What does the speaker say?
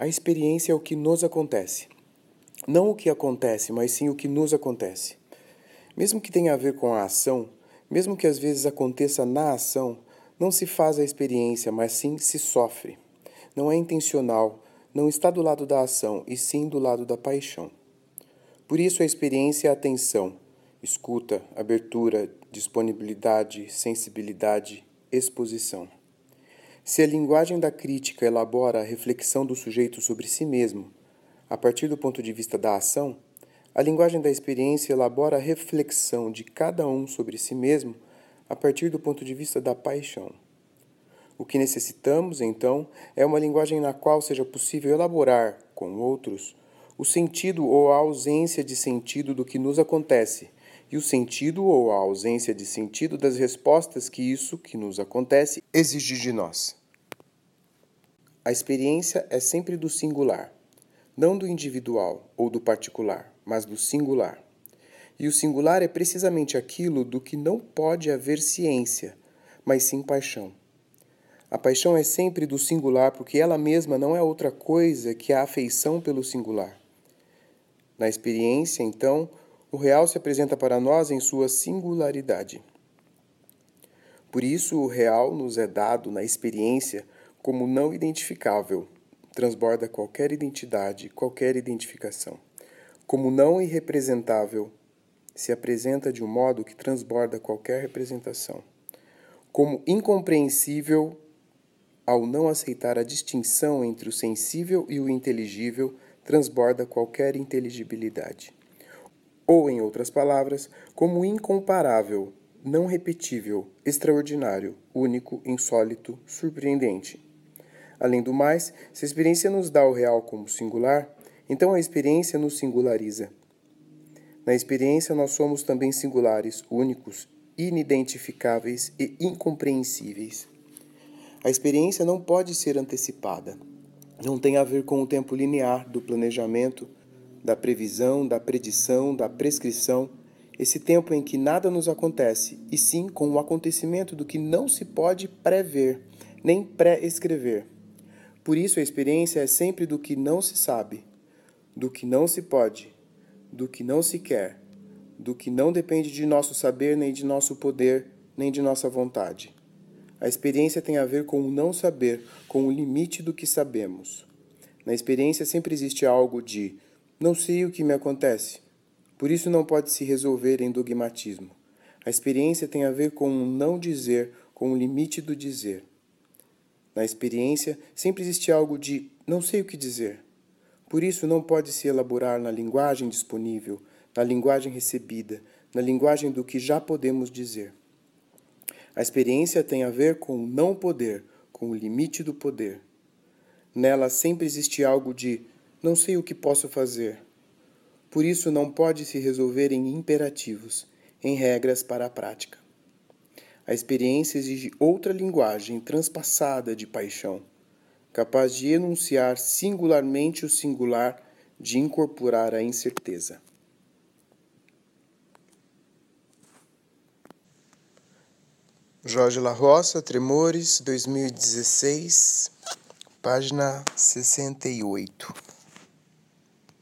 A experiência é o que nos acontece. Não o que acontece, mas sim o que nos acontece. Mesmo que tenha a ver com a ação, mesmo que às vezes aconteça na ação, não se faz a experiência, mas sim se sofre. Não é intencional, não está do lado da ação, e sim do lado da paixão. Por isso a experiência é atenção, escuta, abertura, disponibilidade, sensibilidade, exposição. Se a linguagem da crítica elabora a reflexão do sujeito sobre si mesmo, a partir do ponto de vista da ação, a linguagem da experiência elabora a reflexão de cada um sobre si mesmo a partir do ponto de vista da paixão. O que necessitamos, então, é uma linguagem na qual seja possível elaborar, com outros, o sentido ou a ausência de sentido do que nos acontece e o sentido ou a ausência de sentido das respostas que isso que nos acontece exige de nós. A experiência é sempre do singular, não do individual ou do particular, mas do singular. E o singular é precisamente aquilo do que não pode haver ciência, mas sim paixão. A paixão é sempre do singular porque ela mesma não é outra coisa que a afeição pelo singular. Na experiência, então, o real se apresenta para nós em sua singularidade. Por isso, o real nos é dado na experiência como não identificável, transborda qualquer identidade, qualquer identificação. Como não irrepresentável, se apresenta de um modo que transborda qualquer representação. Como incompreensível, ao não aceitar a distinção entre o sensível e o inteligível, transborda qualquer inteligibilidade ou, em outras palavras, como incomparável, não repetível, extraordinário, único, insólito, surpreendente. Além do mais, se a experiência nos dá o real como singular, então a experiência nos singulariza. Na experiência, nós somos também singulares, únicos, inidentificáveis e incompreensíveis. A experiência não pode ser antecipada. Não tem a ver com o tempo linear do planejamento da previsão, da predição, da prescrição, esse tempo em que nada nos acontece, e sim com o acontecimento do que não se pode prever, nem pré-escrever. Por isso a experiência é sempre do que não se sabe, do que não se pode, do que não se quer, do que não depende de nosso saber, nem de nosso poder, nem de nossa vontade. A experiência tem a ver com o não saber, com o limite do que sabemos. Na experiência sempre existe algo de não sei o que me acontece. Por isso não pode se resolver em dogmatismo. A experiência tem a ver com o não dizer, com o limite do dizer. Na experiência sempre existe algo de não sei o que dizer. Por isso não pode se elaborar na linguagem disponível, na linguagem recebida, na linguagem do que já podemos dizer. A experiência tem a ver com o não poder, com o limite do poder. Nela sempre existe algo de não sei o que posso fazer. Por isso não pode se resolver em imperativos, em regras para a prática. A experiência exige outra linguagem transpassada de paixão, capaz de enunciar singularmente o singular, de incorporar a incerteza. Jorge La Roça, Tremores, 2016, página 68.